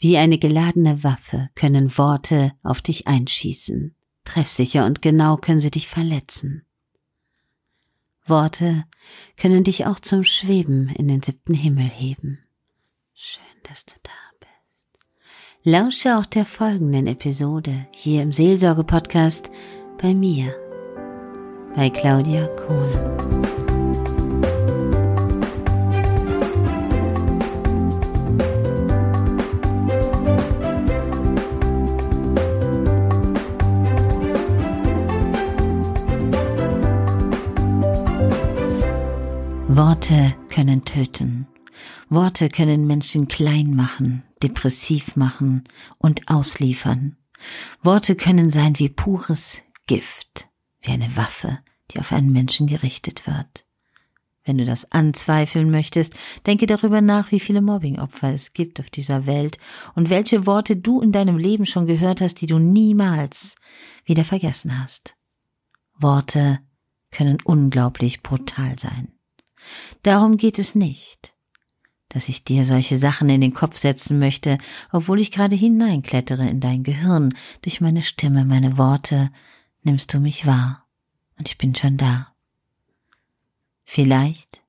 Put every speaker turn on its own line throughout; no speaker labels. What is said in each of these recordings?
Wie eine geladene Waffe können Worte auf dich einschießen. Treffsicher und genau können sie dich verletzen. Worte können dich auch zum Schweben in den siebten Himmel heben. Schön, dass du da bist. Lausche auch der folgenden Episode hier im Seelsorge-Podcast bei mir, bei Claudia Kohn. Worte können töten. Worte können Menschen klein machen, depressiv machen und ausliefern. Worte können sein wie pures Gift, wie eine Waffe, die auf einen Menschen gerichtet wird. Wenn du das anzweifeln möchtest, denke darüber nach, wie viele Mobbingopfer es gibt auf dieser Welt und welche Worte du in deinem Leben schon gehört hast, die du niemals wieder vergessen hast. Worte können unglaublich brutal sein. Darum geht es nicht, dass ich dir solche Sachen in den Kopf setzen möchte, obwohl ich gerade hineinklettere in dein Gehirn, durch meine Stimme, meine Worte, nimmst du mich wahr, und ich bin schon da. Vielleicht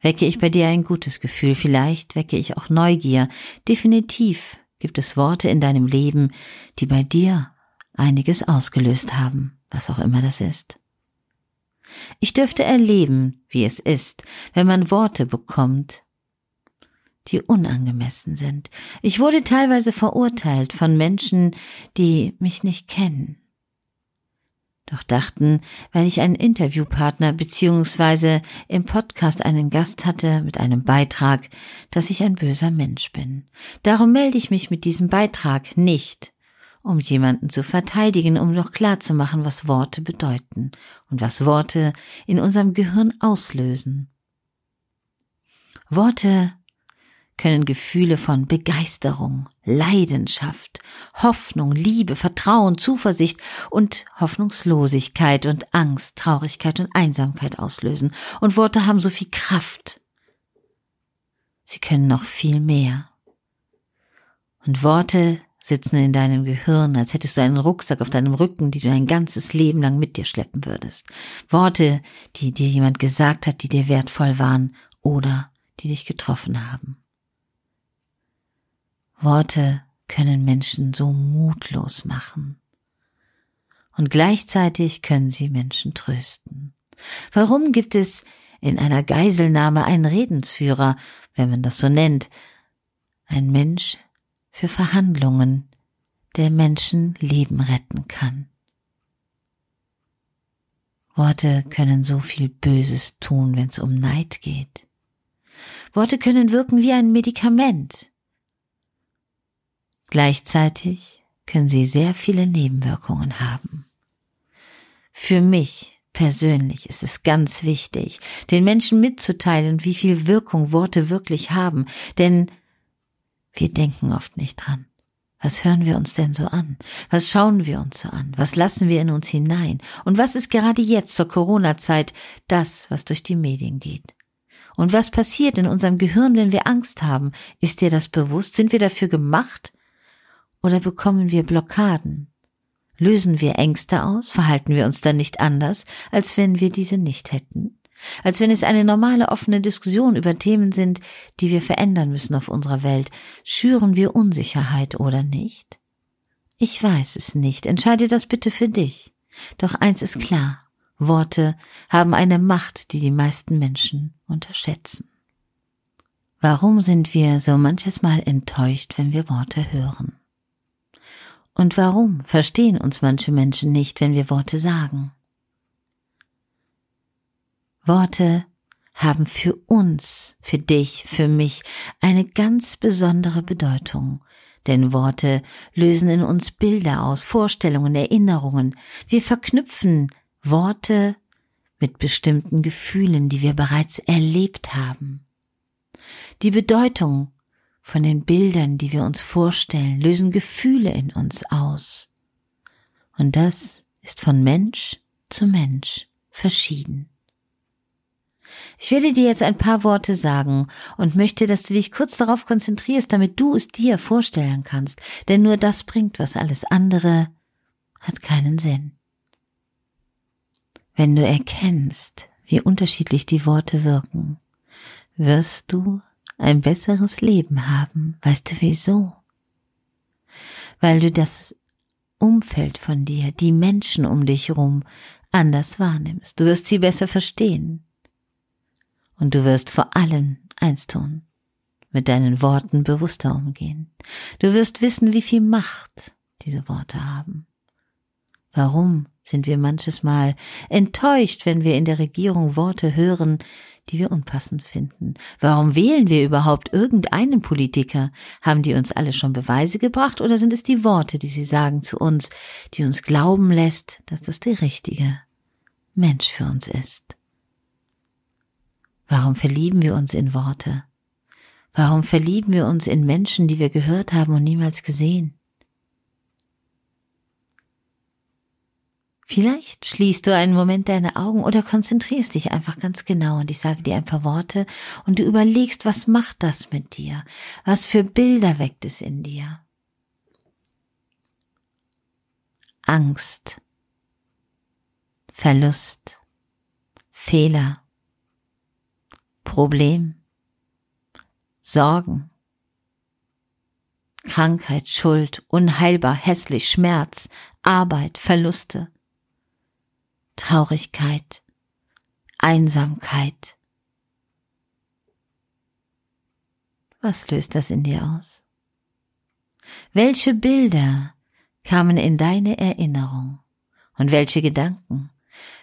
wecke ich bei dir ein gutes Gefühl, vielleicht wecke ich auch Neugier, definitiv gibt es Worte in deinem Leben, die bei dir einiges ausgelöst haben, was auch immer das ist. Ich dürfte erleben, wie es ist, wenn man Worte bekommt, die unangemessen sind. Ich wurde teilweise verurteilt von Menschen, die mich nicht kennen. Doch dachten, weil ich einen Interviewpartner beziehungsweise im Podcast einen Gast hatte mit einem Beitrag, dass ich ein böser Mensch bin. Darum melde ich mich mit diesem Beitrag nicht, um jemanden zu verteidigen, um doch klar zu machen, was Worte bedeuten und was Worte in unserem Gehirn auslösen. Worte können Gefühle von Begeisterung, Leidenschaft, Hoffnung, Liebe, Vertrauen, Zuversicht und Hoffnungslosigkeit und Angst, Traurigkeit und Einsamkeit auslösen. Und Worte haben so viel Kraft. Sie können noch viel mehr. Und Worte sitzen in deinem Gehirn, als hättest du einen Rucksack auf deinem Rücken, die du dein ganzes Leben lang mit dir schleppen würdest. Worte, die dir jemand gesagt hat, die dir wertvoll waren oder die dich getroffen haben. Worte können Menschen so mutlos machen. Und gleichzeitig können sie Menschen trösten. Warum gibt es in einer Geiselnahme einen Redensführer, wenn man das so nennt? Ein Mensch, für Verhandlungen, der Menschen Leben retten kann. Worte können so viel Böses tun, wenn es um Neid geht. Worte können wirken wie ein Medikament. Gleichzeitig können sie sehr viele Nebenwirkungen haben. Für mich persönlich ist es ganz wichtig, den Menschen mitzuteilen, wie viel Wirkung Worte wirklich haben, denn wir denken oft nicht dran. Was hören wir uns denn so an? Was schauen wir uns so an? Was lassen wir in uns hinein? Und was ist gerade jetzt zur Corona-Zeit das, was durch die Medien geht? Und was passiert in unserem Gehirn, wenn wir Angst haben? Ist dir das bewusst? Sind wir dafür gemacht? Oder bekommen wir Blockaden? Lösen wir Ängste aus? Verhalten wir uns dann nicht anders, als wenn wir diese nicht hätten? Als wenn es eine normale offene Diskussion über Themen sind, die wir verändern müssen auf unserer Welt. Schüren wir Unsicherheit oder nicht? Ich weiß es nicht. Entscheide das bitte für dich. Doch eins ist klar. Worte haben eine Macht, die die meisten Menschen unterschätzen. Warum sind wir so manches Mal enttäuscht, wenn wir Worte hören? Und warum verstehen uns manche Menschen nicht, wenn wir Worte sagen? Worte haben für uns, für dich, für mich eine ganz besondere Bedeutung. Denn Worte lösen in uns Bilder aus, Vorstellungen, Erinnerungen. Wir verknüpfen Worte mit bestimmten Gefühlen, die wir bereits erlebt haben. Die Bedeutung von den Bildern, die wir uns vorstellen, lösen Gefühle in uns aus. Und das ist von Mensch zu Mensch verschieden. Ich werde dir jetzt ein paar Worte sagen und möchte, dass du dich kurz darauf konzentrierst, damit du es dir vorstellen kannst, denn nur das bringt was, alles andere hat keinen Sinn. Wenn du erkennst, wie unterschiedlich die Worte wirken, wirst du ein besseres Leben haben. Weißt du wieso? Weil du das Umfeld von dir, die Menschen um dich herum anders wahrnimmst. Du wirst sie besser verstehen. Und du wirst vor allem eins tun, mit deinen Worten bewusster umgehen. Du wirst wissen, wie viel Macht diese Worte haben. Warum sind wir manches Mal enttäuscht, wenn wir in der Regierung Worte hören, die wir unpassend finden? Warum wählen wir überhaupt irgendeinen Politiker? Haben die uns alle schon Beweise gebracht oder sind es die Worte, die sie sagen zu uns, die uns glauben lässt, dass das der richtige Mensch für uns ist? Warum verlieben wir uns in Worte? Warum verlieben wir uns in Menschen, die wir gehört haben und niemals gesehen? Vielleicht schließt du einen Moment deine Augen oder konzentrierst dich einfach ganz genau und ich sage dir ein paar Worte und du überlegst, was macht das mit dir? Was für Bilder weckt es in dir? Angst, Verlust, Fehler, Problem, Sorgen, Krankheit, Schuld, unheilbar, hässlich, Schmerz, Arbeit, Verluste, Traurigkeit, Einsamkeit. Was löst das in dir aus? Welche Bilder kamen in deine Erinnerung und welche Gedanken?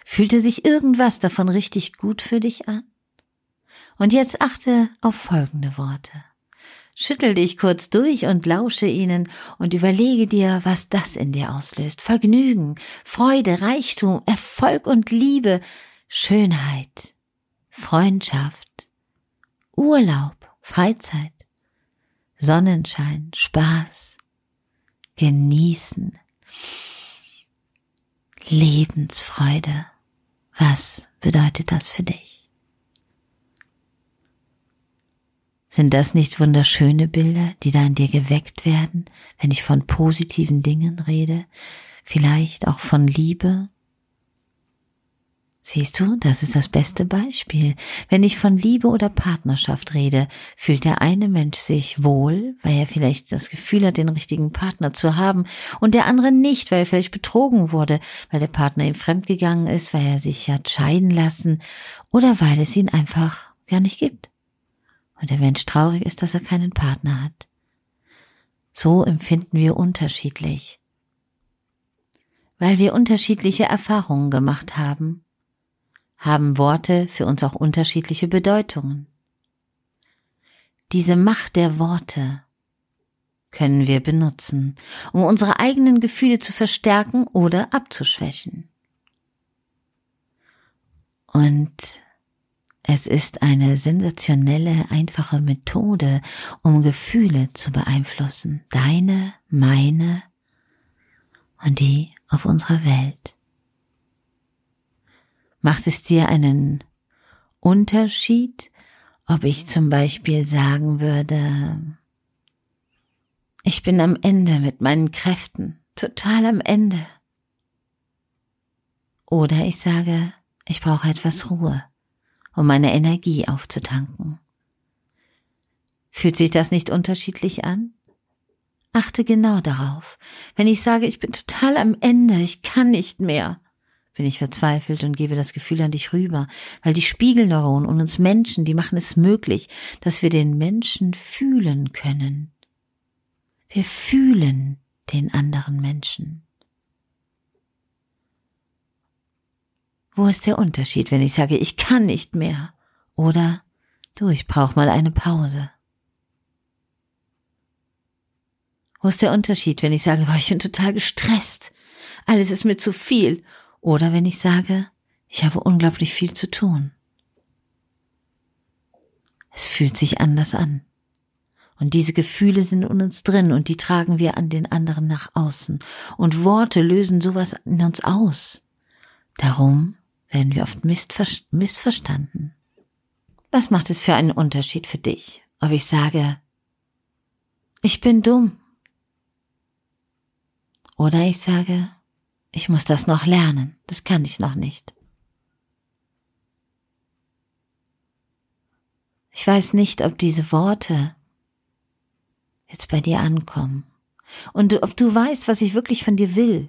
Fühlte sich irgendwas davon richtig gut für dich an? Und jetzt achte auf folgende Worte. Schüttel dich kurz durch und lausche ihnen und überlege dir, was das in dir auslöst. Vergnügen, Freude, Reichtum, Erfolg und Liebe, Schönheit, Freundschaft, Urlaub, Freizeit, Sonnenschein, Spaß, Genießen, Lebensfreude. Was bedeutet das für dich? Sind das nicht wunderschöne Bilder, die da in dir geweckt werden, wenn ich von positiven Dingen rede, vielleicht auch von Liebe? Siehst du, das ist das beste Beispiel. Wenn ich von Liebe oder Partnerschaft rede, fühlt der eine Mensch sich wohl, weil er vielleicht das Gefühl hat, den richtigen Partner zu haben, und der andere nicht, weil er vielleicht betrogen wurde, weil der Partner ihm fremdgegangen ist, weil er sich hat scheiden lassen oder weil es ihn einfach gar nicht gibt und der Mensch traurig ist, dass er keinen Partner hat. So empfinden wir unterschiedlich. Weil wir unterschiedliche Erfahrungen gemacht haben, haben Worte für uns auch unterschiedliche Bedeutungen. Diese Macht der Worte können wir benutzen, um unsere eigenen Gefühle zu verstärken oder abzuschwächen. Und es ist eine sensationelle, einfache Methode, um Gefühle zu beeinflussen. Deine, meine und die auf unserer Welt. Macht es dir einen Unterschied, ob ich zum Beispiel sagen würde, ich bin am Ende mit meinen Kräften, total am Ende. Oder ich sage, ich brauche etwas Ruhe um meine Energie aufzutanken. Fühlt sich das nicht unterschiedlich an? Achte genau darauf. Wenn ich sage, ich bin total am Ende, ich kann nicht mehr, bin ich verzweifelt und gebe das Gefühl an dich rüber, weil die Spiegelneuronen und uns Menschen, die machen es möglich, dass wir den Menschen fühlen können. Wir fühlen den anderen Menschen. Wo ist der Unterschied, wenn ich sage, ich kann nicht mehr? Oder du, ich brauche mal eine Pause. Wo ist der Unterschied, wenn ich sage, boah, ich bin total gestresst, alles ist mir zu viel? Oder wenn ich sage, ich habe unglaublich viel zu tun. Es fühlt sich anders an. Und diese Gefühle sind in uns drin und die tragen wir an den anderen nach außen. Und Worte lösen sowas in uns aus. Darum werden wir oft missverstanden. Was macht es für einen Unterschied für dich, ob ich sage, ich bin dumm? Oder ich sage, ich muss das noch lernen, das kann ich noch nicht. Ich weiß nicht, ob diese Worte jetzt bei dir ankommen und ob du weißt, was ich wirklich von dir will,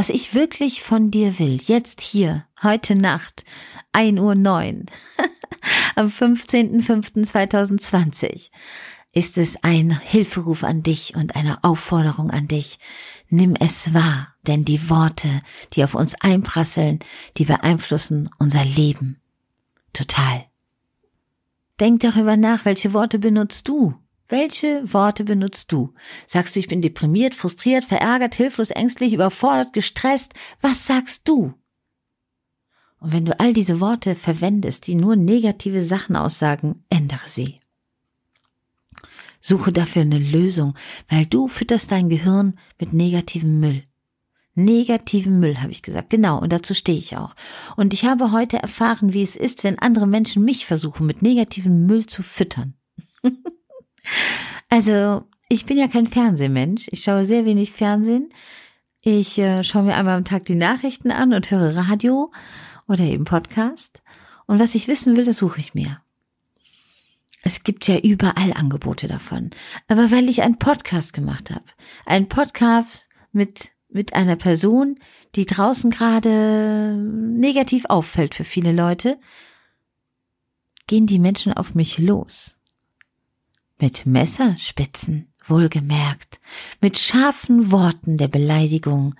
was ich wirklich von dir will, jetzt hier, heute Nacht, 1 Uhr 9, am 15.05.2020, ist es ein Hilferuf an dich und eine Aufforderung an dich. Nimm es wahr, denn die Worte, die auf uns einprasseln, die beeinflussen unser Leben. Total. Denk darüber nach, welche Worte benutzt du? Welche Worte benutzt du? Sagst du, ich bin deprimiert, frustriert, verärgert, hilflos, ängstlich, überfordert, gestresst? Was sagst du? Und wenn du all diese Worte verwendest, die nur negative Sachen aussagen, ändere sie. Suche dafür eine Lösung, weil du fütterst dein Gehirn mit negativem Müll negativen Müll, habe ich gesagt. Genau, und dazu stehe ich auch. Und ich habe heute erfahren, wie es ist, wenn andere Menschen mich versuchen, mit negativem Müll zu füttern. also, ich bin ja kein Fernsehmensch. Ich schaue sehr wenig Fernsehen. Ich äh, schaue mir einmal am Tag die Nachrichten an und höre Radio oder eben Podcast. Und was ich wissen will, das suche ich mir. Es gibt ja überall Angebote davon. Aber weil ich einen Podcast gemacht habe, einen Podcast mit mit einer Person, die draußen gerade negativ auffällt für viele Leute, gehen die Menschen auf mich los. Mit Messerspitzen, wohlgemerkt, mit scharfen Worten der Beleidigung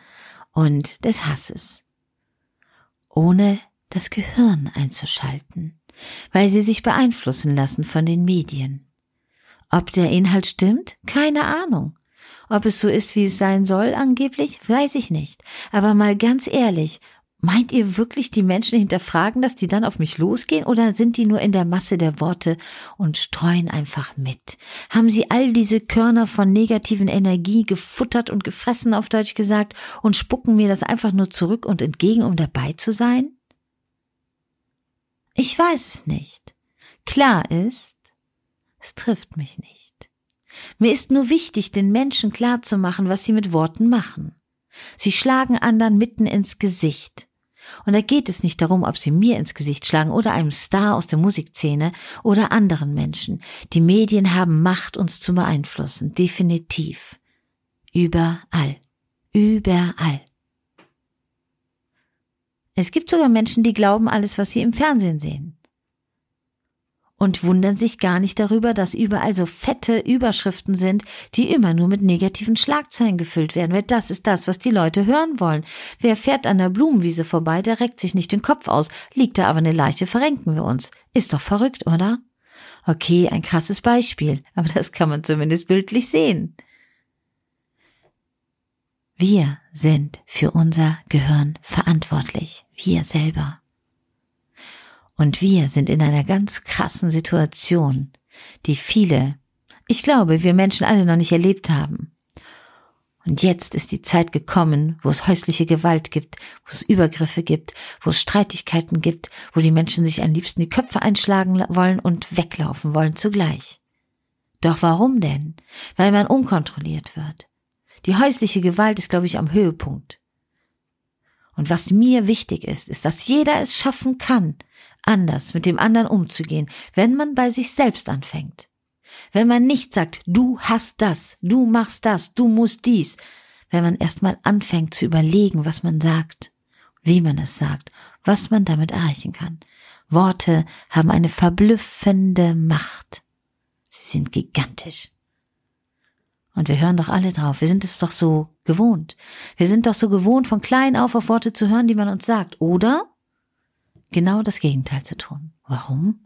und des Hasses, ohne das Gehirn einzuschalten, weil sie sich beeinflussen lassen von den Medien. Ob der Inhalt stimmt? Keine Ahnung. Ob es so ist, wie es sein soll, angeblich, weiß ich nicht. Aber mal ganz ehrlich, meint ihr wirklich, die Menschen hinterfragen dass die dann auf mich losgehen, oder sind die nur in der Masse der Worte und streuen einfach mit? Haben sie all diese Körner von negativen Energie gefuttert und gefressen, auf Deutsch gesagt, und spucken mir das einfach nur zurück und entgegen, um dabei zu sein? Ich weiß es nicht. Klar ist, es trifft mich nicht. Mir ist nur wichtig, den Menschen klarzumachen, was sie mit Worten machen. Sie schlagen anderen mitten ins Gesicht. Und da geht es nicht darum, ob sie mir ins Gesicht schlagen oder einem Star aus der Musikszene oder anderen Menschen. Die Medien haben Macht, uns zu beeinflussen. Definitiv. Überall. Überall. Es gibt sogar Menschen, die glauben alles, was sie im Fernsehen sehen und wundern sich gar nicht darüber, dass überall so fette Überschriften sind, die immer nur mit negativen Schlagzeilen gefüllt werden, weil das ist das, was die Leute hören wollen. Wer fährt an der Blumenwiese vorbei, der reckt sich nicht den Kopf aus, liegt da aber eine Leiche, verrenken wir uns. Ist doch verrückt, oder? Okay, ein krasses Beispiel, aber das kann man zumindest bildlich sehen. Wir sind für unser Gehirn verantwortlich, wir selber. Und wir sind in einer ganz krassen Situation, die viele, ich glaube, wir Menschen alle noch nicht erlebt haben. Und jetzt ist die Zeit gekommen, wo es häusliche Gewalt gibt, wo es Übergriffe gibt, wo es Streitigkeiten gibt, wo die Menschen sich am liebsten die Köpfe einschlagen wollen und weglaufen wollen zugleich. Doch warum denn? Weil man unkontrolliert wird. Die häusliche Gewalt ist, glaube ich, am Höhepunkt. Und was mir wichtig ist, ist, dass jeder es schaffen kann, anders mit dem anderen umzugehen, wenn man bei sich selbst anfängt. Wenn man nicht sagt, du hast das, du machst das, du musst dies, wenn man erstmal anfängt zu überlegen, was man sagt, wie man es sagt, was man damit erreichen kann. Worte haben eine verblüffende Macht. Sie sind gigantisch. Und wir hören doch alle drauf. Wir sind es doch so gewohnt. Wir sind doch so gewohnt, von klein auf auf Worte zu hören, die man uns sagt. Oder genau das Gegenteil zu tun. Warum?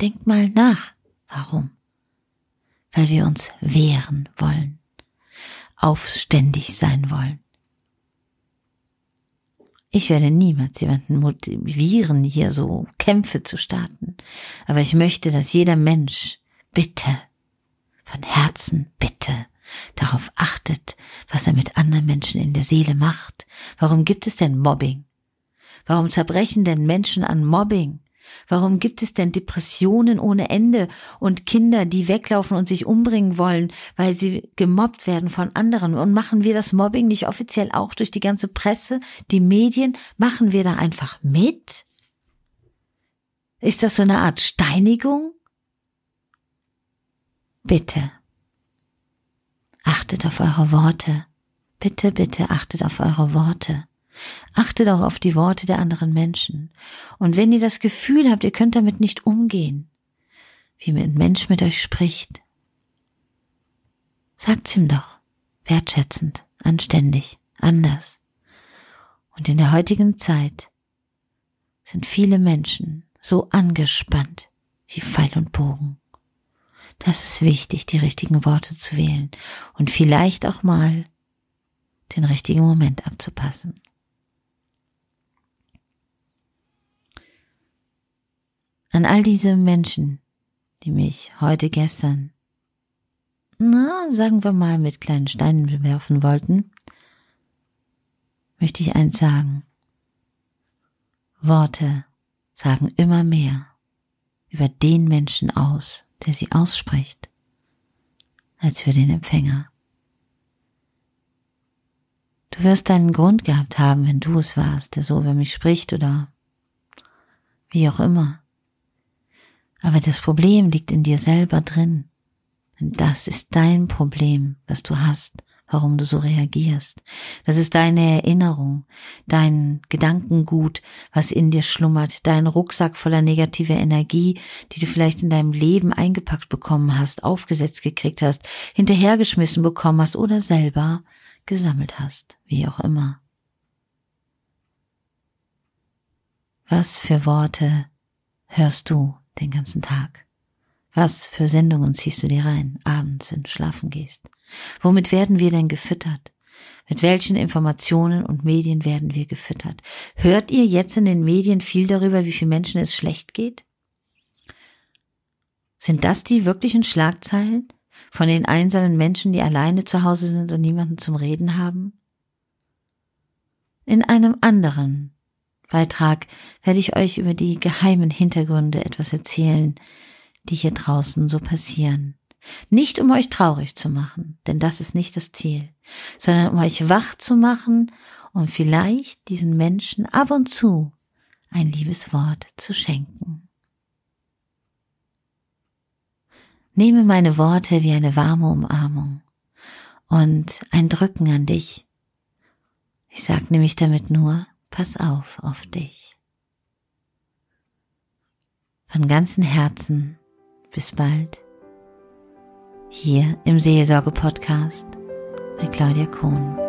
Denkt mal nach. Warum? Weil wir uns wehren wollen. Aufständig sein wollen. Ich werde niemals jemanden motivieren, hier so Kämpfe zu starten. Aber ich möchte, dass jeder Mensch bitte von Herzen bitte darauf achtet, was er mit anderen Menschen in der Seele macht. Warum gibt es denn Mobbing? Warum zerbrechen denn Menschen an Mobbing? Warum gibt es denn Depressionen ohne Ende und Kinder, die weglaufen und sich umbringen wollen, weil sie gemobbt werden von anderen? Und machen wir das Mobbing nicht offiziell auch durch die ganze Presse, die Medien? Machen wir da einfach mit? Ist das so eine Art Steinigung? Bitte. Achtet auf eure Worte. Bitte, bitte achtet auf eure Worte. Achtet auch auf die Worte der anderen Menschen. Und wenn ihr das Gefühl habt, ihr könnt damit nicht umgehen, wie ein Mensch mit euch spricht, sagt's ihm doch, wertschätzend, anständig, anders. Und in der heutigen Zeit sind viele Menschen so angespannt wie Pfeil und Bogen. Das ist wichtig, die richtigen Worte zu wählen und vielleicht auch mal den richtigen Moment abzupassen. An all diese Menschen, die mich heute gestern, na, sagen wir mal, mit kleinen Steinen bewerfen wollten, möchte ich eins sagen. Worte sagen immer mehr über den Menschen aus, der sie ausspricht, als für den Empfänger. Du wirst einen Grund gehabt haben, wenn du es warst, der so über mich spricht oder wie auch immer. Aber das Problem liegt in dir selber drin. Und das ist dein Problem, was du hast, warum du so reagierst. Das ist deine Erinnerung, dein Gedankengut, was in dir schlummert, dein Rucksack voller negativer Energie, die du vielleicht in deinem Leben eingepackt bekommen hast, aufgesetzt gekriegt hast, hinterhergeschmissen bekommen hast oder selber gesammelt hast, wie auch immer. Was für Worte hörst du den ganzen Tag? Was für Sendungen ziehst du dir rein, abends, wenn du schlafen gehst? Womit werden wir denn gefüttert? Mit welchen Informationen und Medien werden wir gefüttert? Hört ihr jetzt in den Medien viel darüber, wie viel Menschen es schlecht geht? Sind das die wirklichen Schlagzeilen von den einsamen Menschen, die alleine zu Hause sind und niemanden zum Reden haben? In einem anderen Beitrag werde ich euch über die geheimen Hintergründe etwas erzählen, die hier draußen so passieren. Nicht um euch traurig zu machen, denn das ist nicht das Ziel, sondern um euch wach zu machen und vielleicht diesen Menschen ab und zu ein liebes Wort zu schenken. Nehme meine Worte wie eine warme Umarmung und ein Drücken an dich. Ich sag nämlich damit nur, pass auf auf dich. Von ganzem Herzen, bis bald, hier im Seelsorge-Podcast bei Claudia Kohn.